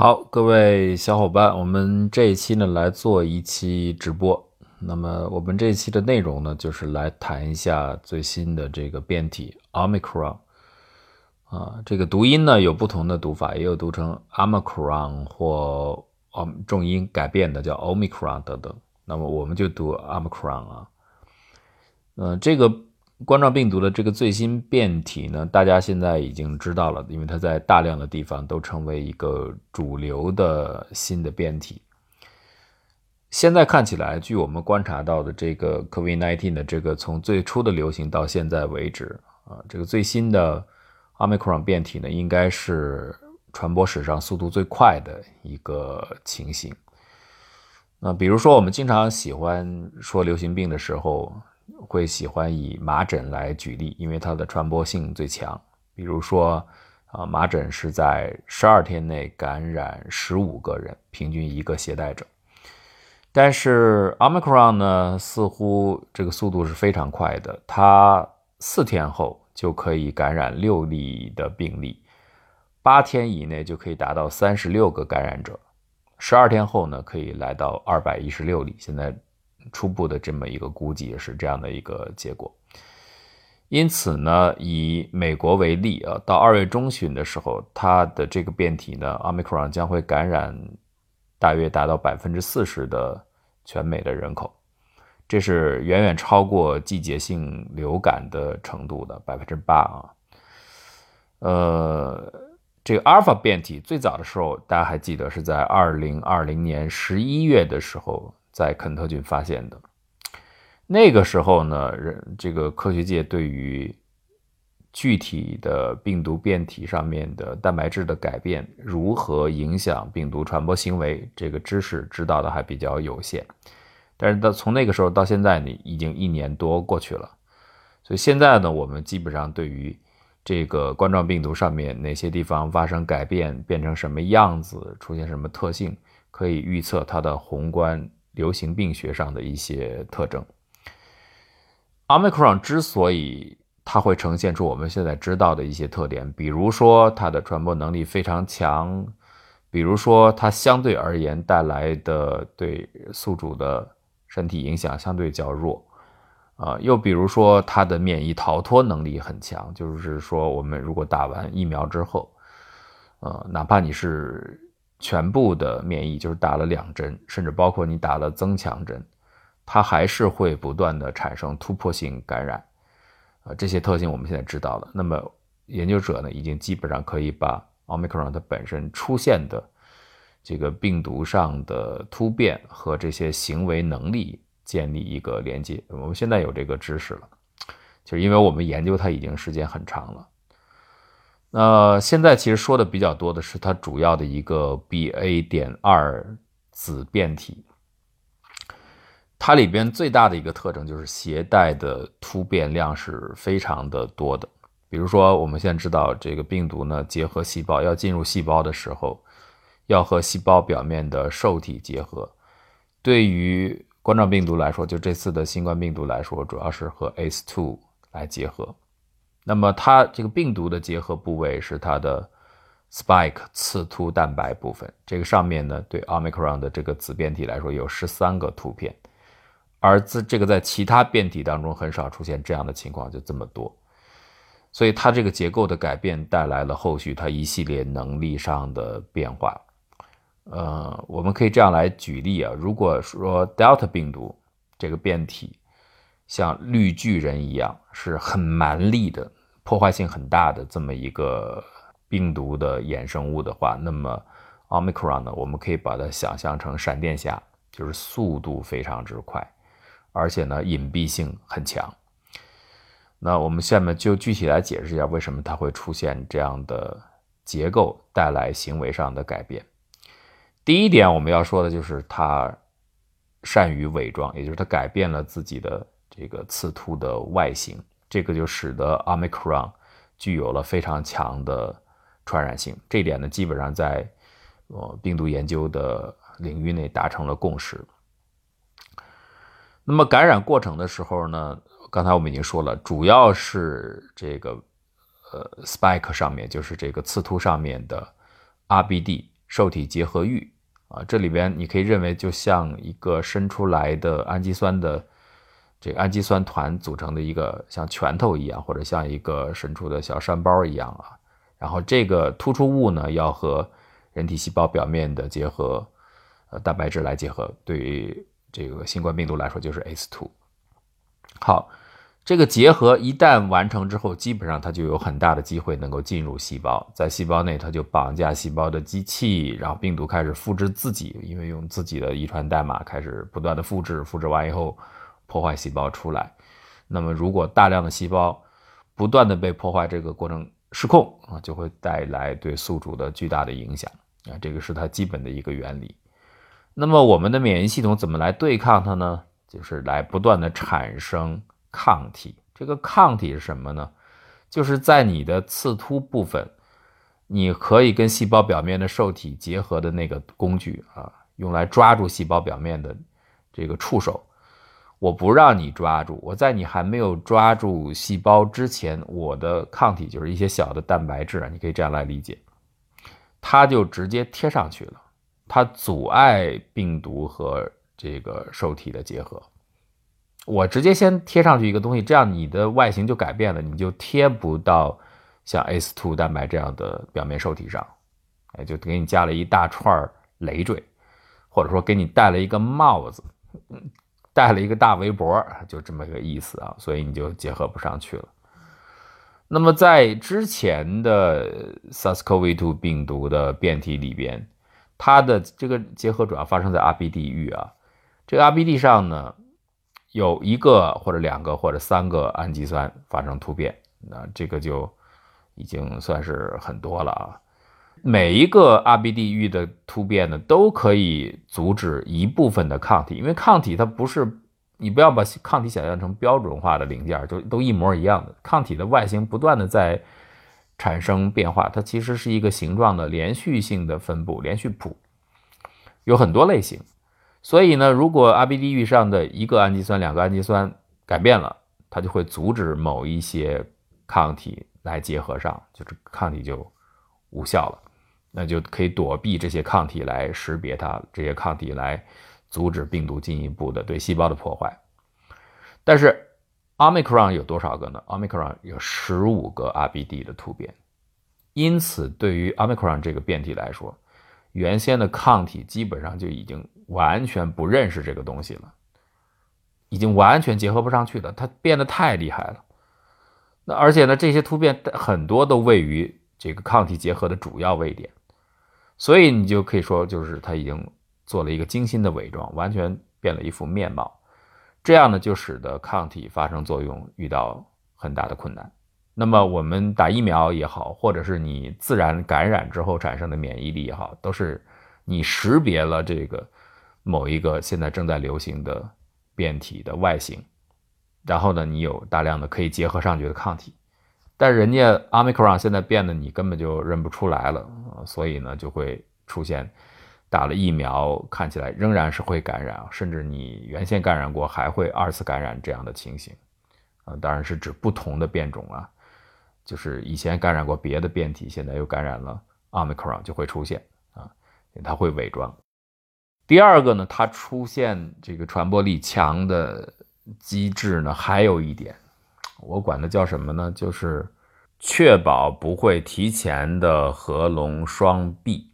好，各位小伙伴，我们这一期呢来做一期直播。那么我们这一期的内容呢，就是来谈一下最新的这个变体 Omicron。啊，这个读音呢有不同的读法，也有读成 Omicron 或重音改变的叫 Omicron 等等。那么我们就读 Omicron 啊。嗯，这个。冠状病毒的这个最新变体呢，大家现在已经知道了，因为它在大量的地方都成为一个主流的新的变体。现在看起来，据我们观察到的这个 COVID-19 的这个从最初的流行到现在为止啊，这个最新的 Omicron 变体呢，应该是传播史上速度最快的一个情形。那比如说，我们经常喜欢说流行病的时候。会喜欢以麻疹来举例，因为它的传播性最强。比如说，啊，麻疹是在十二天内感染十五个人，平均一个携带者。但是 Omicron 呢，似乎这个速度是非常快的，它四天后就可以感染六例的病例，八天以内就可以达到三十六个感染者，十二天后呢，可以来到二百一十六例。现在。初步的这么一个估计是这样的一个结果，因此呢，以美国为例啊，到二月中旬的时候，它的这个变体呢，Omicron 将会感染大约达到百分之四十的全美的人口，这是远远超过季节性流感的程度的百分之八啊。呃，这个阿尔法变体最早的时候，大家还记得是在二零二零年十一月的时候。在肯特郡发现的，那个时候呢，人这个科学界对于具体的病毒变体上面的蛋白质的改变如何影响病毒传播行为，这个知识知道的还比较有限。但是到从那个时候到现在呢，已经一年多过去了，所以现在呢，我们基本上对于这个冠状病毒上面哪些地方发生改变，变成什么样子，出现什么特性，可以预测它的宏观。流行病学上的一些特征，Omicron 之所以它会呈现出我们现在知道的一些特点，比如说它的传播能力非常强，比如说它相对而言带来的对宿主的身体影响相对较弱，啊，又比如说它的免疫逃脱能力很强，就是说我们如果打完疫苗之后，呃，哪怕你是。全部的免疫就是打了两针，甚至包括你打了增强针，它还是会不断的产生突破性感染，啊，这些特性我们现在知道了。那么研究者呢，已经基本上可以把奥密克戎它本身出现的这个病毒上的突变和这些行为能力建立一个连接。我们现在有这个知识了，就是因为我们研究它已经时间很长了。那现在其实说的比较多的是它主要的一个 BA. 点二子变体，它里边最大的一个特征就是携带的突变量是非常的多的。比如说，我们现在知道这个病毒呢，结合细胞要进入细胞的时候，要和细胞表面的受体结合。对于冠状病毒来说，就这次的新冠病毒来说，主要是和 ACE2 来结合。那么它这个病毒的结合部位是它的 spike 刺突蛋白部分，这个上面呢，对 omicron 的这个子变体来说有十三个突变，而自这个在其他变体当中很少出现这样的情况，就这么多，所以它这个结构的改变带来了后续它一系列能力上的变化。呃，我们可以这样来举例啊，如果说 delta 病毒这个变体。像绿巨人一样是很蛮力的、破坏性很大的这么一个病毒的衍生物的话，那么 Omicron 呢，我们可以把它想象成闪电侠，就是速度非常之快，而且呢隐蔽性很强。那我们下面就具体来解释一下为什么它会出现这样的结构，带来行为上的改变。第一点我们要说的就是它善于伪装，也就是它改变了自己的。这个刺突的外形，这个就使得 Omicron 具有了非常强的传染性。这点呢，基本上在呃病毒研究的领域内达成了共识。那么感染过程的时候呢，刚才我们已经说了，主要是这个呃 spike 上面，就是这个刺突上面的 RBD 受体结合域啊，这里边你可以认为就像一个伸出来的氨基酸的这个氨基酸团组成的一个像拳头一样，或者像一个伸出的小山包一样啊。然后这个突出物呢，要和人体细胞表面的结合，呃，蛋白质来结合。对于这个新冠病毒来说，就是 ACE2。好。这个结合一旦完成之后，基本上它就有很大的机会能够进入细胞，在细胞内它就绑架细胞的机器，然后病毒开始复制自己，因为用自己的遗传代码开始不断的复制，复制完以后破坏细胞出来。那么如果大量的细胞不断的被破坏，这个过程失控啊，就会带来对宿主的巨大的影响啊，这个是它基本的一个原理。那么我们的免疫系统怎么来对抗它呢？就是来不断的产生。抗体，这个抗体是什么呢？就是在你的刺突部分，你可以跟细胞表面的受体结合的那个工具啊，用来抓住细胞表面的这个触手。我不让你抓住，我在你还没有抓住细胞之前，我的抗体就是一些小的蛋白质啊，你可以这样来理解，它就直接贴上去了，它阻碍病毒和这个受体的结合。我直接先贴上去一个东西，这样你的外形就改变了，你就贴不到像 ACE2 蛋白这样的表面受体上，哎，就给你加了一大串累赘，或者说给你戴了一个帽子，带了一个大围脖，就这么个意思啊，所以你就结合不上去了。那么在之前的 SARS-CoV-2 病毒的变体里边，它的这个结合主要发生在 RBD 域啊，这个 RBD 上呢。有一个或者两个或者三个氨基酸发生突变，那这个就已经算是很多了啊。每一个 RBD 域的突变呢，都可以阻止一部分的抗体，因为抗体它不是你不要把抗体想象成标准化的零件，就都一模一样的。抗体的外形不断的在产生变化，它其实是一个形状的连续性的分布，连续谱有很多类型。所以呢，如果 RBD 域上的一个氨基酸、两个氨基酸改变了，它就会阻止某一些抗体来结合上，就是抗体就无效了，那就可以躲避这些抗体来识别它，这些抗体来阻止病毒进一步的对细胞的破坏。但是 Omicron 有多少个呢？Omicron 有十五个 RBD 的突变，因此对于 Omicron 这个变体来说，原先的抗体基本上就已经。完全不认识这个东西了，已经完全结合不上去了。它变得太厉害了。那而且呢，这些突变很多都位于这个抗体结合的主要位点，所以你就可以说，就是它已经做了一个精心的伪装，完全变了一副面貌。这样呢，就使得抗体发生作用遇到很大的困难。那么我们打疫苗也好，或者是你自然感染之后产生的免疫力也好，都是你识别了这个。某一个现在正在流行的变体的外形，然后呢，你有大量的可以结合上去的抗体，但人家 Omicron 现在变得你根本就认不出来了所以呢，就会出现打了疫苗看起来仍然是会感染，甚至你原先感染过还会二次感染这样的情形啊，当然是指不同的变种啊，就是以前感染过别的变体，现在又感染了 Omicron 就会出现啊，它会伪装。第二个呢，它出现这个传播力强的机制呢，还有一点，我管它叫什么呢？就是确保不会提前的合拢双臂，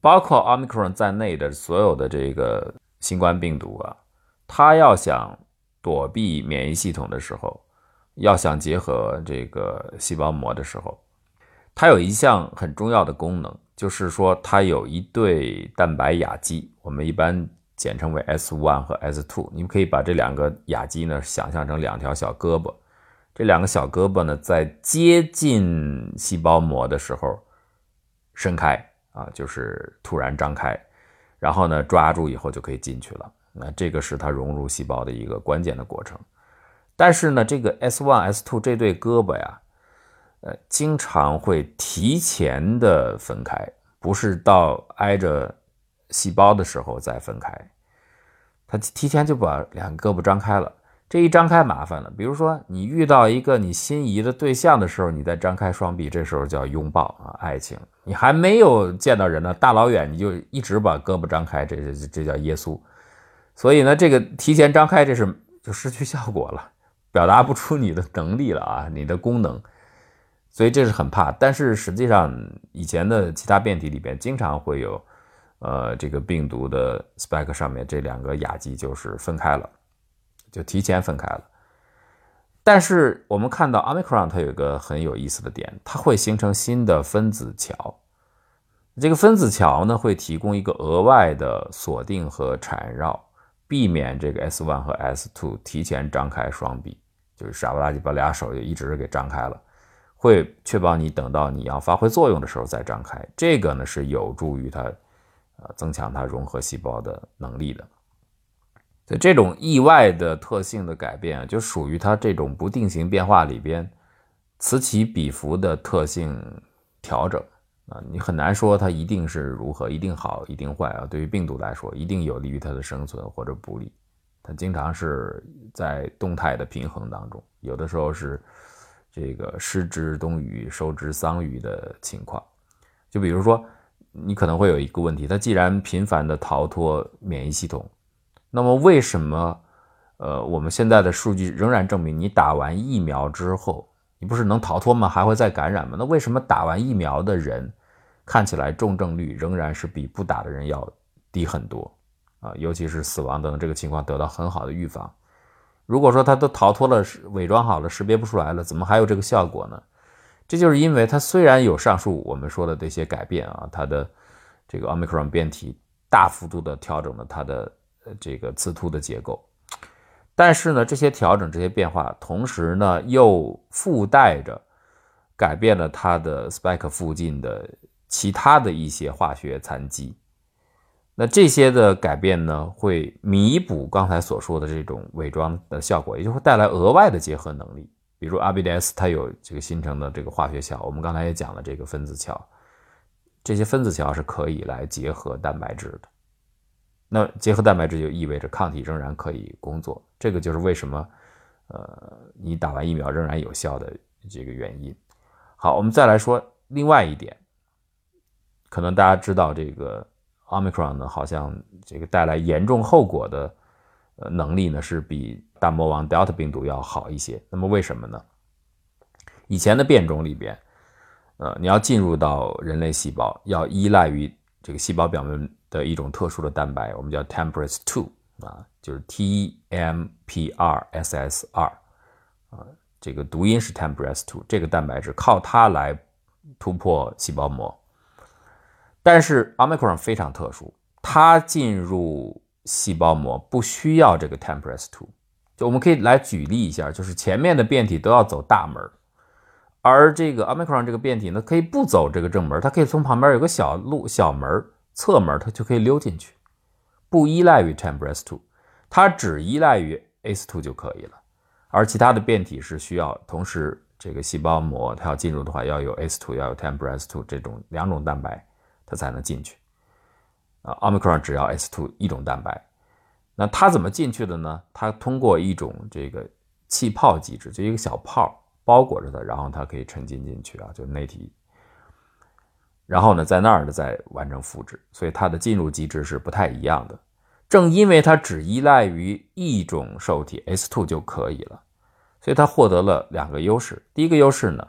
包括 Omicron 在内的所有的这个新冠病毒啊，它要想躲避免疫系统的时候，要想结合这个细胞膜的时候，它有一项很重要的功能。就是说，它有一对蛋白亚基，我们一般简称为 S one 和 S two。你们可以把这两个亚基呢想象成两条小胳膊，这两个小胳膊呢在接近细胞膜的时候伸开啊，就是突然张开，然后呢抓住以后就可以进去了。那这个是它融入细胞的一个关键的过程。但是呢，这个 S1、S2 这对胳膊呀。呃，经常会提前的分开，不是到挨着细胞的时候再分开，它提前就把两个胳膊张开了。这一张开麻烦了。比如说，你遇到一个你心仪的对象的时候，你再张开双臂，这时候叫拥抱啊，爱情。你还没有见到人呢，大老远你就一直把胳膊张开，这这这叫耶稣。所以呢，这个提前张开，这是就失去效果了，表达不出你的能力了啊，你的功能。所以这是很怕。但是实际上，以前的其他变体里边经常会有，呃，这个病毒的 spike 上面这两个亚基就是分开了，就提前分开了。但是我们看到 omicron 它有一个很有意思的点，它会形成新的分子桥。这个分子桥呢，会提供一个额外的锁定和缠绕，避免这个 S one 和 S two 提前张开双臂，就是傻不拉几把俩手就一直给张开了，会确保你等到你要发挥作用的时候再张开。这个呢是有助于它，呃，增强它融合细胞的能力的。所以这种意外的特性的改变，就属于它这种不定型变化里边此起彼伏的特性调整啊，你很难说它一定是如何，一定好，一定坏啊。对于病毒来说，一定有利于它的生存或者不利，它经常是在动态的平衡当中，有的时候是这个失之东隅，收之桑榆的情况。就比如说，你可能会有一个问题，它既然频繁的逃脱免疫系统。那么为什么，呃，我们现在的数据仍然证明，你打完疫苗之后，你不是能逃脱吗？还会再感染吗？那为什么打完疫苗的人，看起来重症率仍然是比不打的人要低很多啊？尤其是死亡等这个情况得到很好的预防。如果说他都逃脱了，伪装好了，识别不出来了，怎么还有这个效果呢？这就是因为它虽然有上述我们说的这些改变啊，它的这个 omicron 变体大幅度的调整了它的。这个刺突的结构，但是呢，这些调整、这些变化，同时呢，又附带着改变了它的 spike 附近的其他的一些化学残基。那这些的改变呢，会弥补刚才所说的这种伪装的效果，也就会带来额外的结合能力。比如 RBDs 它有这个形成的这个化学桥，我们刚才也讲了这个分子桥，这些分子桥是可以来结合蛋白质的。那结合蛋白质就意味着抗体仍然可以工作，这个就是为什么，呃，你打完疫苗仍然有效的这个原因。好，我们再来说另外一点，可能大家知道这个 omicron 呢，好像这个带来严重后果的呃能力呢是比大魔王 delta 病毒要好一些。那么为什么呢？以前的变种里边，呃，你要进入到人类细胞，要依赖于这个细胞表面。的一种特殊的蛋白，我们叫 Tempress two 啊，就是 T E M P R S S 二啊，这个读音是 Tempress two，这个蛋白质靠它来突破细胞膜。但是 Omicron 非常特殊，它进入细胞膜不需要这个 Tempress two，就我们可以来举例一下，就是前面的变体都要走大门，而这个 Omicron 这个变体呢，可以不走这个正门，它可以从旁边有个小路小门。侧门它就可以溜进去，不依赖于 Tempress two，它只依赖于 ACE two 就可以了。而其他的变体是需要同时这个细胞膜它要进入的话，要有 ACE two，要有 Tempress two 这种两种蛋白它才能进去。啊，Omicron 只要 ACE two 一种蛋白，那它怎么进去的呢？它通过一种这个气泡机制，就一个小泡包裹着它，然后它可以沉浸进去啊，就内体。然后呢，在那儿呢再完成复制，所以它的进入机制是不太一样的。正因为它只依赖于一种受体 S2 就可以了，所以它获得了两个优势。第一个优势呢，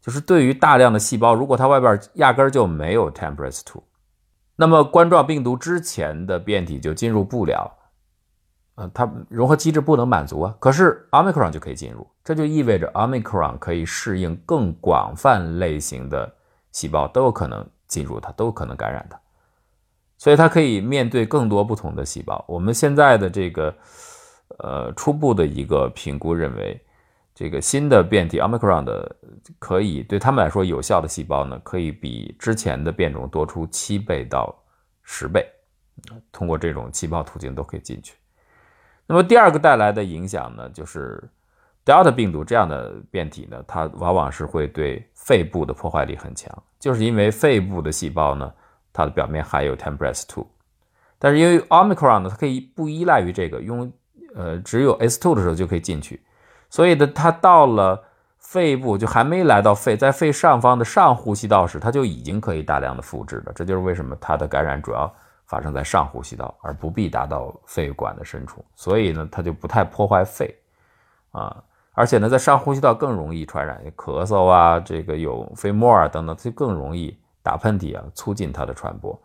就是对于大量的细胞，如果它外边压根儿就没有 TMPRSS2，那么冠状病毒之前的变体就进入不了，呃，它融合机制不能满足啊。可是 Omicron 就可以进入，这就意味着 Omicron 可以适应更广泛类型的。细胞都有可能进入它，都有可能感染它，所以它可以面对更多不同的细胞。我们现在的这个呃初步的一个评估认为，这个新的变体 Omicron 的可以对他们来说有效的细胞呢，可以比之前的变种多出七倍到十倍，通过这种气泡途径都可以进去。那么第二个带来的影响呢，就是。Delta 病毒这样的变体呢，它往往是会对肺部的破坏力很强，就是因为肺部的细胞呢，它的表面含有 Tempress two，但是因为 Omicron 呢，它可以不依赖于这个，用呃，只有 S2 的时候就可以进去，所以呢，它到了肺部就还没来到肺，在肺上方的上呼吸道时，它就已经可以大量的复制了。这就是为什么它的感染主要发生在上呼吸道，而不必达到肺管的深处。所以呢，它就不太破坏肺啊，而且呢，在上呼吸道更容易传染，咳嗽啊，这个有飞沫啊等等，它就更容易打喷嚏啊，促进它的传播。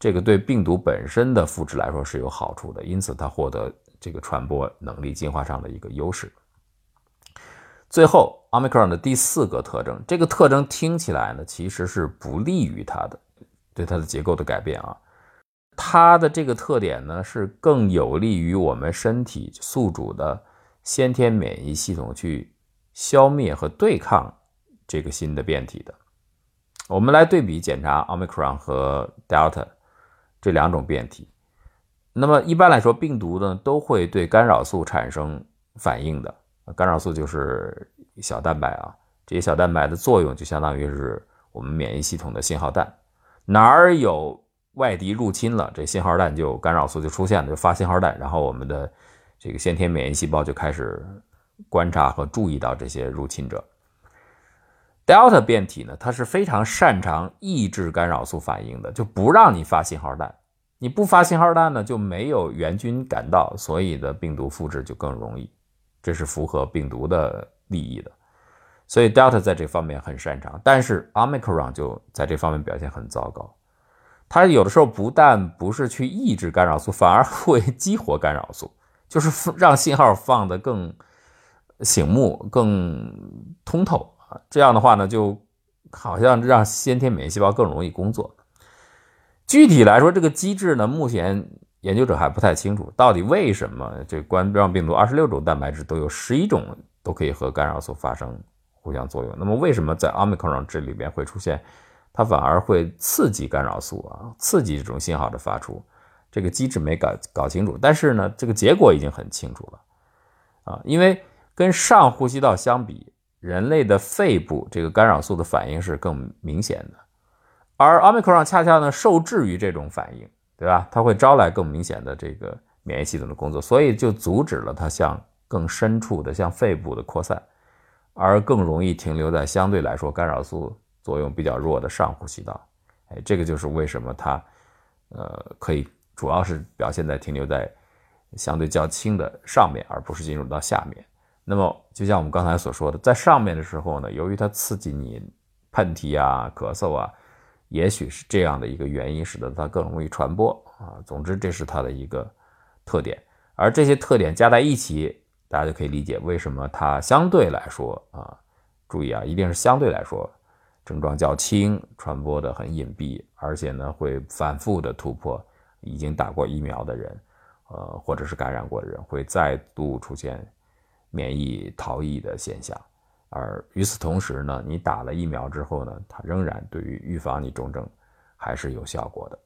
这个对病毒本身的复制来说是有好处的，因此它获得这个传播能力进化上的一个优势。最后，omicron 的第四个特征，这个特征听起来呢其实是不利于它的，对它的结构的改变啊，它的这个特点呢是更有利于我们身体宿主的先天免疫系统去消灭和对抗这个新的变体的。我们来对比检查 omicron 和 delta。这两种变体，那么一般来说，病毒呢都会对干扰素产生反应的。干扰素就是小蛋白啊，这些小蛋白的作用就相当于是我们免疫系统的信号弹。哪儿有外敌入侵了，这信号弹就干扰素就出现了，就发信号弹，然后我们的这个先天免疫细胞就开始观察和注意到这些入侵者。Delta 变体呢，它是非常擅长抑制干扰素反应的，就不让你发信号弹。你不发信号弹呢，就没有援军赶到，所以的病毒复制就更容易，这是符合病毒的利益的。所以 Delta 在这方面很擅长，但是 Omicron 就在这方面表现很糟糕。它有的时候不但不是去抑制干扰素，反而会激活干扰素，就是让信号放得更醒目、更通透。这样的话呢，就好像让先天免疫细胞更容易工作。具体来说，这个机制呢，目前研究者还不太清楚，到底为什么这冠状病毒二十六种蛋白质都有十一种都可以和干扰素发生互相作用？那么为什么在 omicron 这里边会出现，它反而会刺激干扰素啊，刺激这种信号的发出？这个机制没搞搞清楚，但是呢，这个结果已经很清楚了啊，因为跟上呼吸道相比。人类的肺部这个干扰素的反应是更明显的，而 omicron 恰恰呢受制于这种反应，对吧？它会招来更明显的这个免疫系统的工作，所以就阻止了它向更深处的向肺部的扩散，而更容易停留在相对来说干扰素作用比较弱的上呼吸道。哎，这个就是为什么它，呃，可以主要是表现在停留在相对较轻的上面，而不是进入到下面。那么，就像我们刚才所说的，在上面的时候呢，由于它刺激你喷嚏啊、咳嗽啊，也许是这样的一个原因，使得它更容易传播啊。总之，这是它的一个特点。而这些特点加在一起，大家就可以理解为什么它相对来说啊，注意啊，一定是相对来说症状较轻，传播的很隐蔽，而且呢会反复的突破已经打过疫苗的人，呃，或者是感染过的人，会再度出现。免疫逃逸的现象，而与此同时呢，你打了疫苗之后呢，它仍然对于预防你重症还是有效果的。